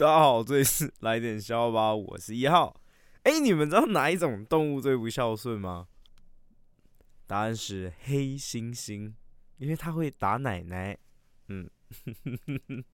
大家好，这里是来点笑吧，我是一号。哎，你们知道哪一种动物最不孝顺吗？答案是黑猩猩，因为它会打奶奶。嗯。